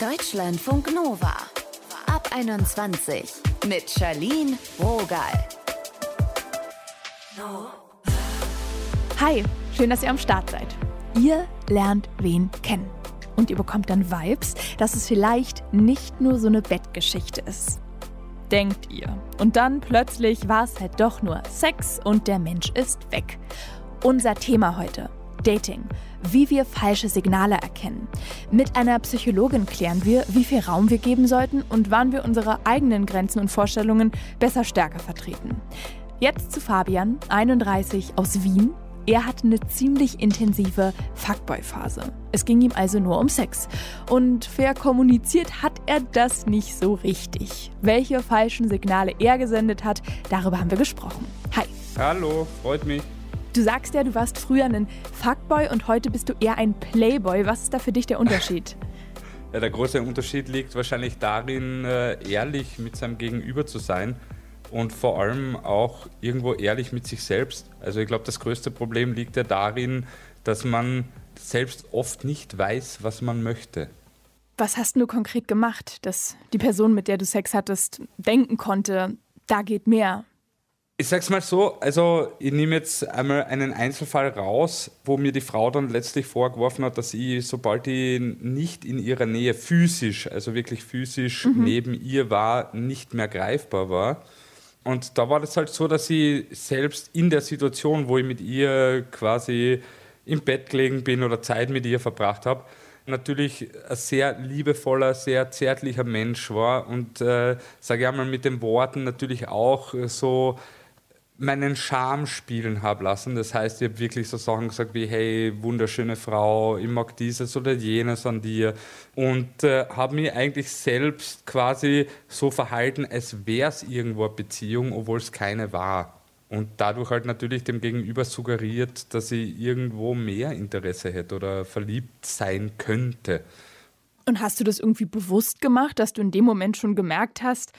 Deutschlandfunk Nova. Ab 21 mit Charlene Rogal. Hi, schön, dass ihr am Start seid. Ihr lernt wen kennen. Und ihr bekommt dann Vibes, dass es vielleicht nicht nur so eine Bettgeschichte ist. Denkt ihr. Und dann plötzlich war es halt doch nur Sex und der Mensch ist weg. Unser Thema heute. Dating. Wie wir falsche Signale erkennen. Mit einer Psychologin klären wir, wie viel Raum wir geben sollten und wann wir unsere eigenen Grenzen und Vorstellungen besser stärker vertreten. Jetzt zu Fabian, 31 aus Wien. Er hatte eine ziemlich intensive Fuckboy-Phase. Es ging ihm also nur um Sex. Und fair kommuniziert hat er das nicht so richtig. Welche falschen Signale er gesendet hat, darüber haben wir gesprochen. Hi. Hallo, freut mich. Du sagst ja, du warst früher ein Fuckboy und heute bist du eher ein Playboy. Was ist da für dich der Unterschied? Ja, der große Unterschied liegt wahrscheinlich darin, äh, ehrlich mit seinem Gegenüber zu sein und vor allem auch irgendwo ehrlich mit sich selbst. Also ich glaube, das größte Problem liegt ja darin, dass man selbst oft nicht weiß, was man möchte. Was hast du konkret gemacht, dass die Person, mit der du Sex hattest, denken konnte, da geht mehr? Ich sag's mal so, also ich nehme jetzt einmal einen Einzelfall raus, wo mir die Frau dann letztlich vorgeworfen hat, dass ich, sobald ich nicht in ihrer Nähe physisch, also wirklich physisch mhm. neben ihr war, nicht mehr greifbar war. Und da war das halt so, dass ich selbst in der Situation, wo ich mit ihr quasi im Bett gelegen bin oder Zeit mit ihr verbracht habe, natürlich ein sehr liebevoller, sehr zärtlicher Mensch war und, äh, sage ich einmal, mit den Worten natürlich auch so meinen Charme spielen habe lassen. Das heißt, ich habe wirklich so Sachen gesagt wie, hey, wunderschöne Frau, ich mag dieses oder jenes an dir. Und äh, habe mich eigentlich selbst quasi so verhalten, als wäre es irgendwo eine Beziehung, obwohl es keine war. Und dadurch halt natürlich dem Gegenüber suggeriert, dass ich irgendwo mehr Interesse hätte oder verliebt sein könnte. Und hast du das irgendwie bewusst gemacht, dass du in dem Moment schon gemerkt hast,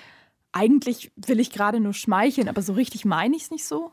eigentlich will ich gerade nur schmeicheln, aber so richtig meine ich es nicht so?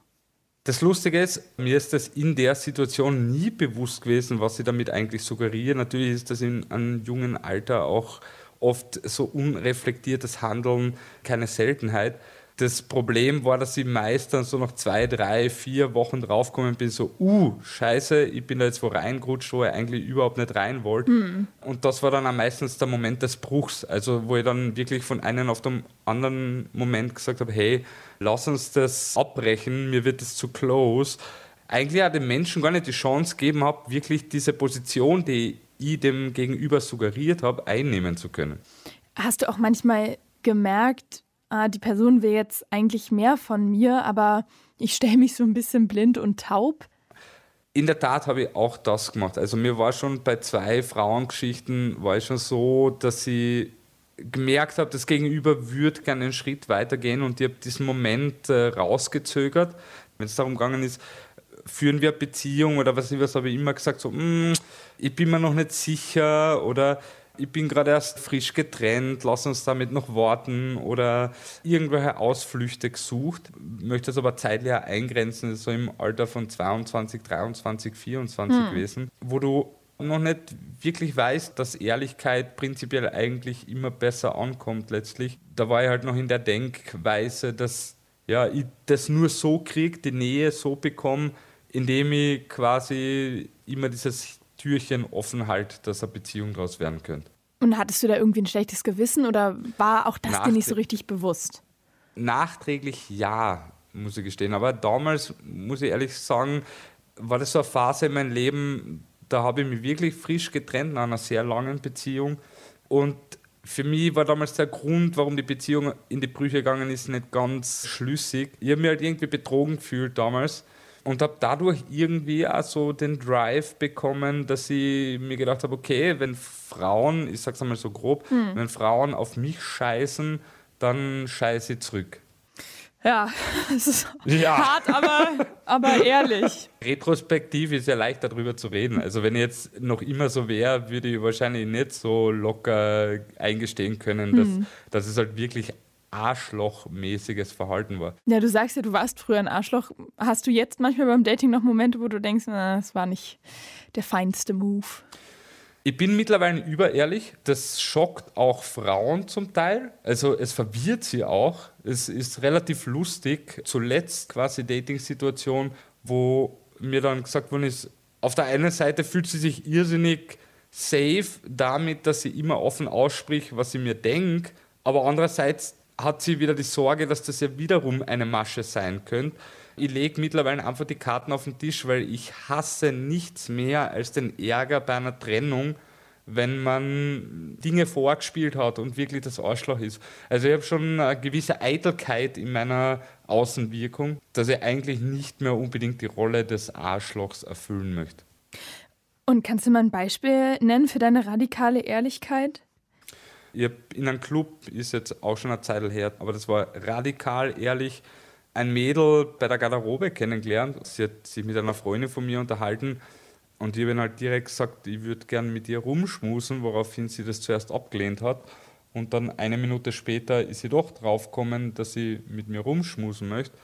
Das Lustige ist, mir ist das in der Situation nie bewusst gewesen, was sie damit eigentlich suggerieren. Natürlich ist das in einem jungen Alter auch oft so unreflektiertes Handeln keine Seltenheit. Das Problem war, dass ich meist dann so nach zwei, drei, vier Wochen draufgekommen bin, so, uh, scheiße, ich bin da jetzt wo reingerutscht, wo ich eigentlich überhaupt nicht rein wollte. Mhm. Und das war dann auch meistens der Moment des Bruchs, also wo ich dann wirklich von einem auf den anderen Moment gesagt habe, hey, lass uns das abbrechen, mir wird es zu close. Eigentlich auch den Menschen gar nicht die Chance gegeben habe, wirklich diese Position, die ich dem Gegenüber suggeriert habe, einnehmen zu können. Hast du auch manchmal gemerkt, ah, die Person will jetzt eigentlich mehr von mir, aber ich stelle mich so ein bisschen blind und taub. In der Tat habe ich auch das gemacht. Also mir war schon bei zwei Frauengeschichten war ich schon so, dass ich gemerkt habe, das Gegenüber würde gerne einen Schritt weitergehen und ich habe diesen Moment äh, rausgezögert. Wenn es darum gegangen ist, führen wir eine Beziehung oder was, was habe ich immer gesagt, so, mm, ich bin mir noch nicht sicher oder ich bin gerade erst frisch getrennt, lass uns damit noch warten oder irgendwelche Ausflüchte gesucht. Möchte es aber zeitlich eingrenzen, so im Alter von 22, 23, 24 hm. gewesen, wo du noch nicht wirklich weißt, dass Ehrlichkeit prinzipiell eigentlich immer besser ankommt letztlich. Da war ich halt noch in der Denkweise, dass ja, ich das nur so kriege, die Nähe so bekomme, indem ich quasi immer dieses Türchen offen halt, dass eine Beziehung daraus werden könnte. Und hattest du da irgendwie ein schlechtes Gewissen oder war auch das dir nicht so richtig bewusst? Nachträglich ja, muss ich gestehen. Aber damals, muss ich ehrlich sagen, war das so eine Phase in meinem Leben, da habe ich mich wirklich frisch getrennt nach einer sehr langen Beziehung. Und für mich war damals der Grund, warum die Beziehung in die Brüche gegangen ist, nicht ganz schlüssig. Ich habe mich halt irgendwie betrogen gefühlt damals und habe dadurch irgendwie auch so den Drive bekommen, dass ich mir gedacht habe, okay, wenn Frauen, ich sag's einmal so grob, hm. wenn Frauen auf mich scheißen, dann scheiße ich zurück. Ja, es ist ja. hart, aber, aber ehrlich. Retrospektiv ist ja leicht darüber zu reden. Also wenn ich jetzt noch immer so wäre, würde ich wahrscheinlich nicht so locker eingestehen können, dass, hm. dass es halt wirklich arschlochmäßiges Verhalten war. Ja, du sagst ja, du warst früher ein Arschloch. Hast du jetzt manchmal beim Dating noch Momente, wo du denkst, na, das war nicht der feinste Move? Ich bin mittlerweile überehrlich. Das schockt auch Frauen zum Teil. Also es verwirrt sie auch. Es ist relativ lustig. Zuletzt quasi Dating-Situation, wo mir dann gesagt worden ist, auf der einen Seite fühlt sie sich irrsinnig safe damit, dass sie immer offen ausspricht, was sie mir denkt. Aber andererseits hat sie wieder die Sorge, dass das ja wiederum eine Masche sein könnte. Ich lege mittlerweile einfach die Karten auf den Tisch, weil ich hasse nichts mehr als den Ärger bei einer Trennung, wenn man Dinge vorgespielt hat und wirklich das Arschloch ist. Also ich habe schon eine gewisse Eitelkeit in meiner Außenwirkung, dass ich eigentlich nicht mehr unbedingt die Rolle des Arschlochs erfüllen möchte. Und kannst du mal ein Beispiel nennen für deine radikale Ehrlichkeit? Ich habe in einem Club, ist jetzt auch schon eine Zeit her, aber das war radikal ehrlich, ein Mädel bei der Garderobe kennengelernt. Sie hat sich mit einer Freundin von mir unterhalten und ich habe halt direkt gesagt, ich würde gerne mit ihr rumschmusen, woraufhin sie das zuerst abgelehnt hat. Und dann eine Minute später ist sie doch draufgekommen, dass sie mit mir rumschmusen möchte.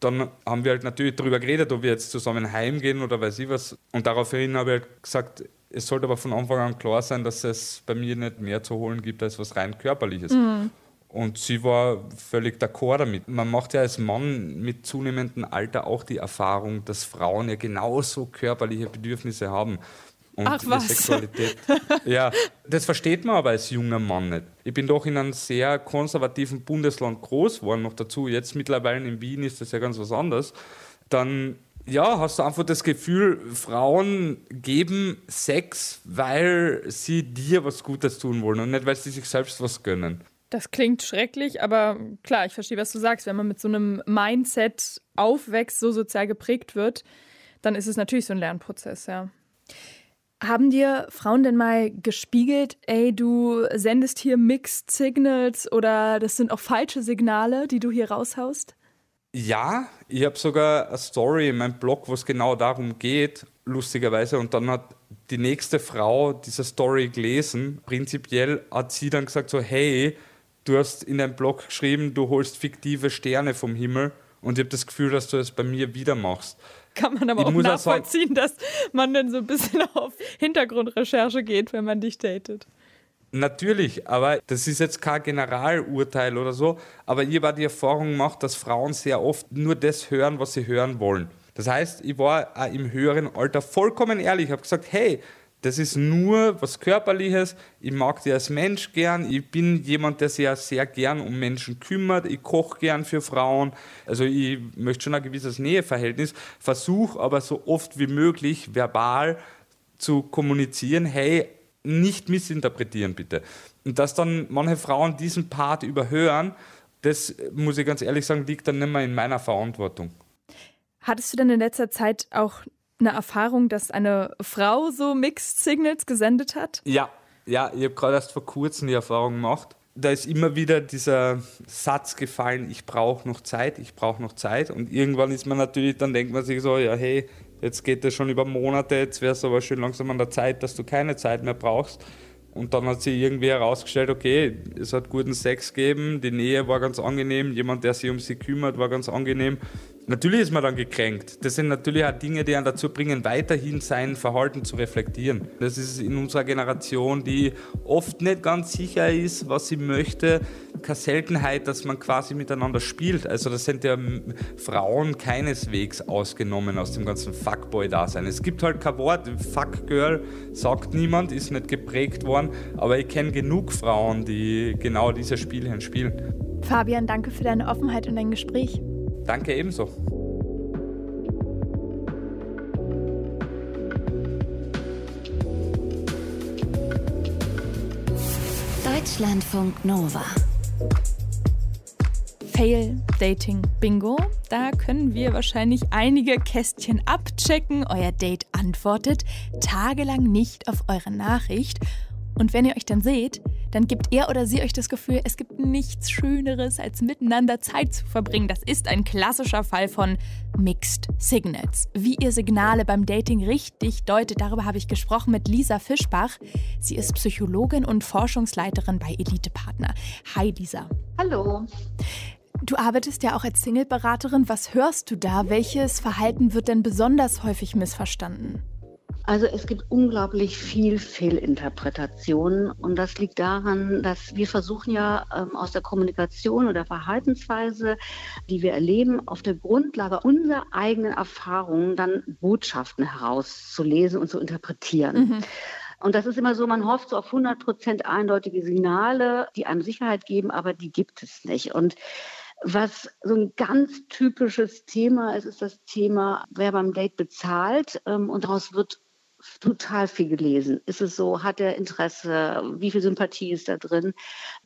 Dann haben wir halt natürlich darüber geredet, ob wir jetzt zusammen heimgehen oder weiß ich was. Und daraufhin habe ich halt gesagt, es sollte aber von Anfang an klar sein, dass es bei mir nicht mehr zu holen gibt als was rein körperliches. Mhm. Und sie war völlig d'accord damit. Man macht ja als Mann mit zunehmendem Alter auch die Erfahrung, dass Frauen ja genauso körperliche Bedürfnisse haben. Und Ach, was? Sexualität. ja, das versteht man aber als junger Mann nicht. Ich bin doch in einem sehr konservativen Bundesland groß geworden, noch dazu. Jetzt mittlerweile in Wien ist das ja ganz was anderes. Dann ja, hast du einfach das Gefühl, Frauen geben Sex, weil sie dir was Gutes tun wollen und nicht, weil sie sich selbst was gönnen. Das klingt schrecklich, aber klar, ich verstehe, was du sagst. Wenn man mit so einem Mindset aufwächst, so sozial geprägt wird, dann ist es natürlich so ein Lernprozess, ja. Haben dir Frauen denn mal gespiegelt, ey, du sendest hier Mixed Signals oder das sind auch falsche Signale, die du hier raushaust? Ja, ich habe sogar eine Story in meinem Blog, wo es genau darum geht, lustigerweise. Und dann hat die nächste Frau diese Story gelesen. Prinzipiell hat sie dann gesagt so, hey, du hast in deinem Blog geschrieben, du holst fiktive Sterne vom Himmel und ich habe das Gefühl, dass du das bei mir wieder machst. Kann man aber ich auch nachvollziehen, dass man dann so ein bisschen auf Hintergrundrecherche geht, wenn man dich datet. Natürlich, aber das ist jetzt kein Generalurteil oder so. Aber ich habe die Erfahrung gemacht, dass Frauen sehr oft nur das hören, was sie hören wollen. Das heißt, ich war auch im höheren Alter vollkommen ehrlich. Ich habe gesagt, hey, das ist nur was Körperliches. Ich mag dich als Mensch gern. Ich bin jemand, der sich ja sehr gern um Menschen kümmert. Ich koche gern für Frauen. Also ich möchte schon ein gewisses Näheverhältnis. Versuche aber so oft wie möglich verbal zu kommunizieren, hey, nicht missinterpretieren bitte. Und dass dann manche Frauen diesen Part überhören, das muss ich ganz ehrlich sagen, liegt dann nicht mehr in meiner Verantwortung. Hattest du denn in letzter Zeit auch eine Erfahrung, dass eine Frau so Mixed Signals gesendet hat? Ja, ja, ich habe gerade erst vor kurzem die Erfahrung gemacht. Da ist immer wieder dieser Satz gefallen, ich brauche noch Zeit, ich brauche noch Zeit. Und irgendwann ist man natürlich, dann denkt man sich so, ja, hey, jetzt geht das schon über Monate, jetzt wäre es aber schön langsam an der Zeit, dass du keine Zeit mehr brauchst. Und dann hat sich irgendwie herausgestellt, okay, es hat guten Sex gegeben, die Nähe war ganz angenehm, jemand, der sich um sie kümmert, war ganz angenehm. Natürlich ist man dann gekränkt. Das sind natürlich auch Dinge, die einen dazu bringen, weiterhin sein Verhalten zu reflektieren. Das ist in unserer Generation, die oft nicht ganz sicher ist, was sie möchte, keine Seltenheit, dass man quasi miteinander spielt. Also das sind ja Frauen keineswegs ausgenommen aus dem ganzen Fuckboy-Dasein. Es gibt halt kein Wort. Fuckgirl sagt niemand, ist nicht geprägt worden, aber ich kenne genug Frauen, die genau diese Spielchen spielen. Fabian, danke für deine Offenheit und dein Gespräch. Danke ebenso. Deutschlandfunk Nova. Fail Dating Bingo. Da können wir wahrscheinlich einige Kästchen abchecken. Euer Date antwortet tagelang nicht auf eure Nachricht. Und wenn ihr euch dann seht, dann gibt er oder sie euch das Gefühl, es gibt nichts Schöneres, als miteinander Zeit zu verbringen. Das ist ein klassischer Fall von Mixed Signals. Wie ihr Signale beim Dating richtig deutet, darüber habe ich gesprochen mit Lisa Fischbach. Sie ist Psychologin und Forschungsleiterin bei Elitepartner. Hi Lisa. Hallo. Du arbeitest ja auch als Single-Beraterin. Was hörst du da? Welches Verhalten wird denn besonders häufig missverstanden? Also es gibt unglaublich viel Fehlinterpretationen und das liegt daran, dass wir versuchen ja ähm, aus der Kommunikation oder Verhaltensweise, die wir erleben, auf der Grundlage unserer eigenen Erfahrungen dann Botschaften herauszulesen und zu interpretieren. Mhm. Und das ist immer so, man hofft so auf 100 Prozent eindeutige Signale, die einem Sicherheit geben, aber die gibt es nicht. Und was so ein ganz typisches Thema ist, ist das Thema, wer beim Date bezahlt. Ähm, und daraus wird total viel gelesen. Ist es so? Hat er Interesse? Wie viel Sympathie ist da drin?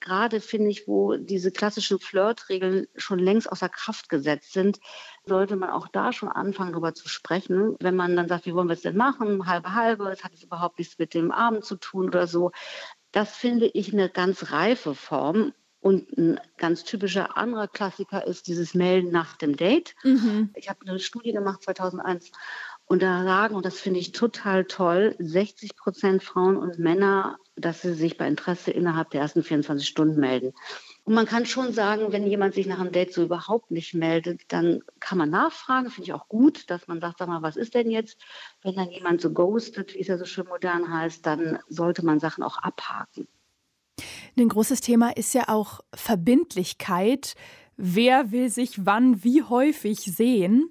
Gerade finde ich, wo diese klassischen Flirtregeln schon längst außer Kraft gesetzt sind, sollte man auch da schon anfangen, darüber zu sprechen. Wenn man dann sagt, wie wollen wir es denn machen? Halbe, halbe, es hat jetzt überhaupt nichts mit dem Abend zu tun oder so. Das finde ich eine ganz reife Form. Und ein ganz typischer anderer Klassiker ist dieses Melden nach dem Date. Mhm. Ich habe eine Studie gemacht 2001 und da sagen, und das finde ich total toll, 60 Prozent Frauen und Männer, dass sie sich bei Interesse innerhalb der ersten 24 Stunden melden. Und man kann schon sagen, wenn jemand sich nach einem Date so überhaupt nicht meldet, dann kann man nachfragen. Finde ich auch gut, dass man sagt, sag mal, was ist denn jetzt? Wenn dann jemand so ghostet, wie es ja so schön modern heißt, dann sollte man Sachen auch abhaken. Ein großes Thema ist ja auch Verbindlichkeit. Wer will sich wann wie häufig sehen?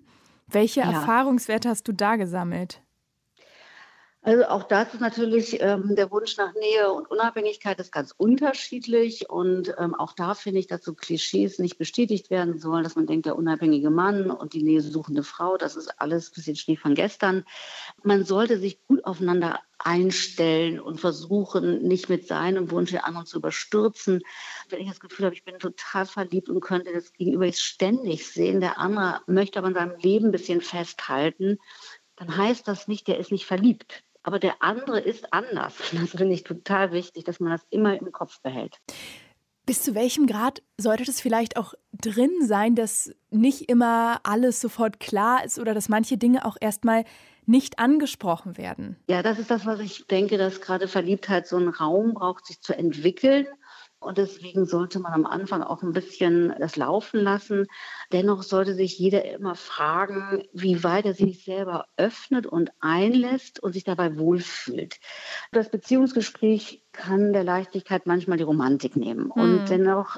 Welche ja. Erfahrungswerte hast du da gesammelt? Also auch das ist natürlich ähm, der Wunsch nach Nähe und Unabhängigkeit ist ganz unterschiedlich und ähm, auch da finde ich, dass so Klischees nicht bestätigt werden sollen, dass man denkt, der unabhängige Mann und die Nähe suchende Frau, das ist alles ein bisschen Schnee von gestern. Man sollte sich gut aufeinander einstellen und versuchen, nicht mit seinem Wunsch den anderen zu überstürzen. Wenn ich das Gefühl habe, ich bin total verliebt und könnte das Gegenüber jetzt ständig sehen, der andere möchte aber in seinem Leben ein bisschen festhalten, dann heißt das nicht, der ist nicht verliebt aber der andere ist anders. Das finde ich total wichtig, dass man das immer im Kopf behält. Bis zu welchem Grad sollte das vielleicht auch drin sein, dass nicht immer alles sofort klar ist oder dass manche Dinge auch erstmal nicht angesprochen werden? Ja, das ist das, was ich denke, dass gerade Verliebtheit so einen Raum braucht, sich zu entwickeln. Und deswegen sollte man am Anfang auch ein bisschen das laufen lassen. Dennoch sollte sich jeder immer fragen, wie weit er sich selber öffnet und einlässt und sich dabei wohlfühlt. Das Beziehungsgespräch kann der Leichtigkeit manchmal die Romantik nehmen. Und mhm. dennoch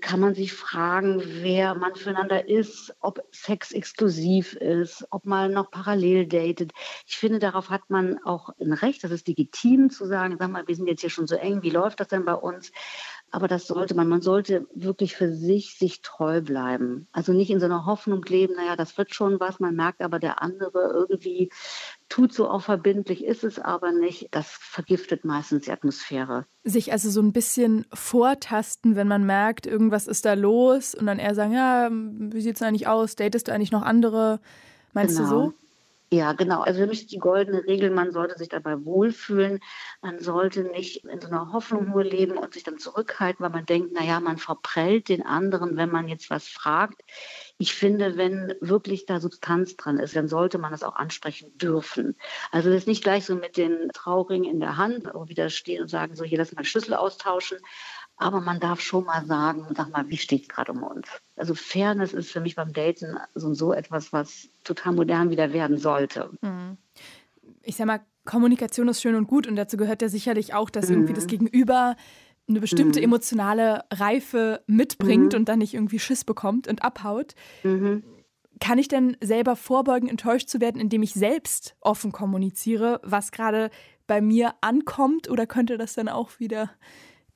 kann man sich fragen, wer man füreinander ist, ob Sex exklusiv ist, ob man noch parallel datet. Ich finde, darauf hat man auch ein Recht. Das ist legitim zu sagen, sag mal, wir sind jetzt hier schon so eng, wie läuft das denn bei uns? Aber das sollte man. Man sollte wirklich für sich sich treu bleiben. Also nicht in so einer Hoffnung leben, naja, das wird schon was. Man merkt aber, der andere irgendwie tut so auch verbindlich, ist es aber nicht. Das vergiftet meistens die Atmosphäre. Sich also so ein bisschen vortasten, wenn man merkt, irgendwas ist da los und dann eher sagen, ja, wie sieht es eigentlich aus? Datest du eigentlich noch andere? Meinst genau. du so? Ja, genau. Also für mich ist die goldene Regel, man sollte sich dabei wohlfühlen. Man sollte nicht in so einer Hoffnung nur leben und sich dann zurückhalten, weil man denkt, naja, man verprellt den anderen, wenn man jetzt was fragt. Ich finde, wenn wirklich da Substanz dran ist, dann sollte man das auch ansprechen dürfen. Also das ist nicht gleich so mit den Trauringen in der Hand wieder stehen und sagen, so hier lass mal Schlüssel austauschen, aber man darf schon mal sagen, sag mal, wie steht es gerade um uns? Also Fairness ist für mich beim Daten so, so etwas, was total modern wieder werden sollte. Mhm. Ich sag mal, Kommunikation ist schön und gut und dazu gehört ja sicherlich auch, dass mhm. irgendwie das Gegenüber eine bestimmte mhm. emotionale Reife mitbringt mhm. und dann nicht irgendwie Schiss bekommt und abhaut. Mhm. Kann ich denn selber vorbeugen, enttäuscht zu werden, indem ich selbst offen kommuniziere, was gerade bei mir ankommt? Oder könnte das dann auch wieder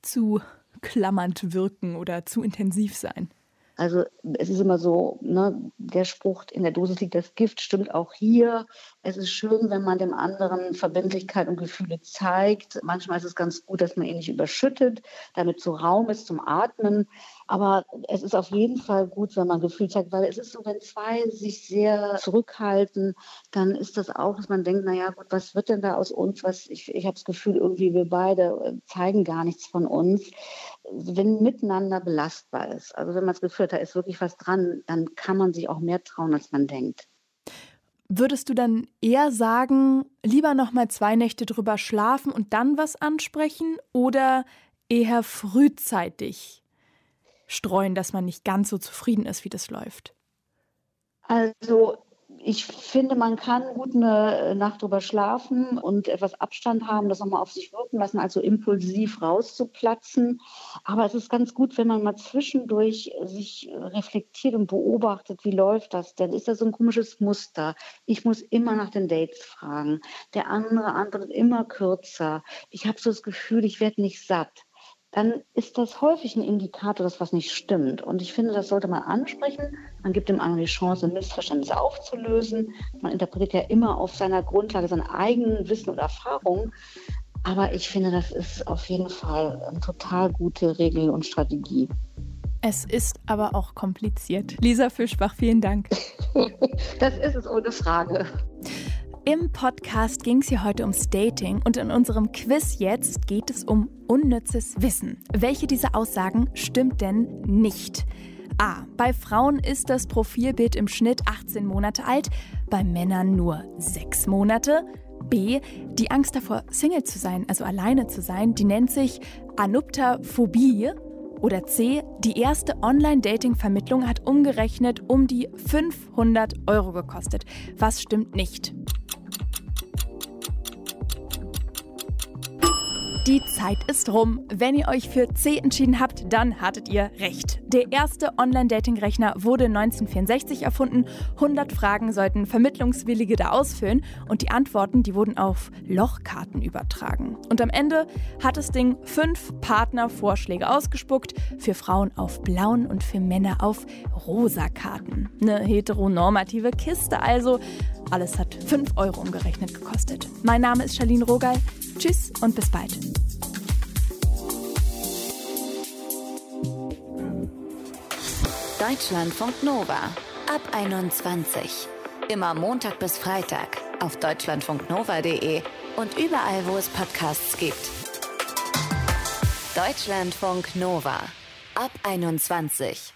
zu klammernd wirken oder zu intensiv sein? Also es ist immer so, ne, der Spruch, in der Dosis liegt das Gift, stimmt auch hier. Es ist schön, wenn man dem anderen Verbindlichkeit und Gefühle zeigt. Manchmal ist es ganz gut, dass man ihn nicht überschüttet, damit so Raum ist zum Atmen. Aber es ist auf jeden Fall gut, wenn man Gefühl zeigt, weil es ist so, wenn zwei sich sehr zurückhalten, dann ist das auch, dass man denkt, naja, gut, was wird denn da aus uns? Was, ich ich habe das Gefühl, irgendwie wir beide äh, zeigen gar nichts von uns. Wenn miteinander belastbar ist, also wenn man das Gefühl hat, da ist wirklich was dran, dann kann man sich auch mehr trauen, als man denkt. Würdest du dann eher sagen, lieber noch mal zwei Nächte drüber schlafen und dann was ansprechen oder eher frühzeitig streuen, dass man nicht ganz so zufrieden ist, wie das läuft? Also ich finde, man kann gut eine Nacht drüber schlafen und etwas Abstand haben, das nochmal auf sich wirken lassen, also impulsiv rauszuplatzen. Aber es ist ganz gut, wenn man mal zwischendurch sich reflektiert und beobachtet, wie läuft das denn? Ist das so ein komisches Muster? Ich muss immer nach den Dates fragen. Der andere antwortet immer kürzer. Ich habe so das Gefühl, ich werde nicht satt dann ist das häufig ein Indikator, dass was nicht stimmt. Und ich finde, das sollte man ansprechen. Man gibt dem anderen die Chance, Missverständnisse aufzulösen. Man interpretiert ja immer auf seiner Grundlage seine eigenen Wissen und Erfahrungen. Aber ich finde, das ist auf jeden Fall eine total gute Regel und Strategie. Es ist aber auch kompliziert. Lisa Fischbach, vielen Dank. das ist es ohne Frage. Im Podcast ging es hier heute ums Dating und in unserem Quiz jetzt geht es um unnützes Wissen. Welche dieser Aussagen stimmt denn nicht? A. Bei Frauen ist das Profilbild im Schnitt 18 Monate alt, bei Männern nur 6 Monate. B. Die Angst davor, Single zu sein, also alleine zu sein, die nennt sich Anuptaphobie. Oder C. Die erste Online-Dating-Vermittlung hat umgerechnet um die 500 Euro gekostet. Was stimmt nicht? Die Zeit ist rum. Wenn ihr euch für C entschieden habt, dann hattet ihr recht. Der erste Online-Dating-Rechner wurde 1964 erfunden. 100 Fragen sollten Vermittlungswillige da ausfüllen und die Antworten, die wurden auf Lochkarten übertragen. Und am Ende hat das Ding fünf Partnervorschläge ausgespuckt. Für Frauen auf blauen und für Männer auf rosa Karten. Eine heteronormative Kiste also. Alles hat 5 Euro umgerechnet gekostet. Mein Name ist Charlene Rogal. Tschüss und bis bald. Deutschlandfunk Nova ab 21. Immer Montag bis Freitag auf deutschlandfunknova.de und überall, wo es Podcasts gibt. Deutschlandfunk Nova ab 21.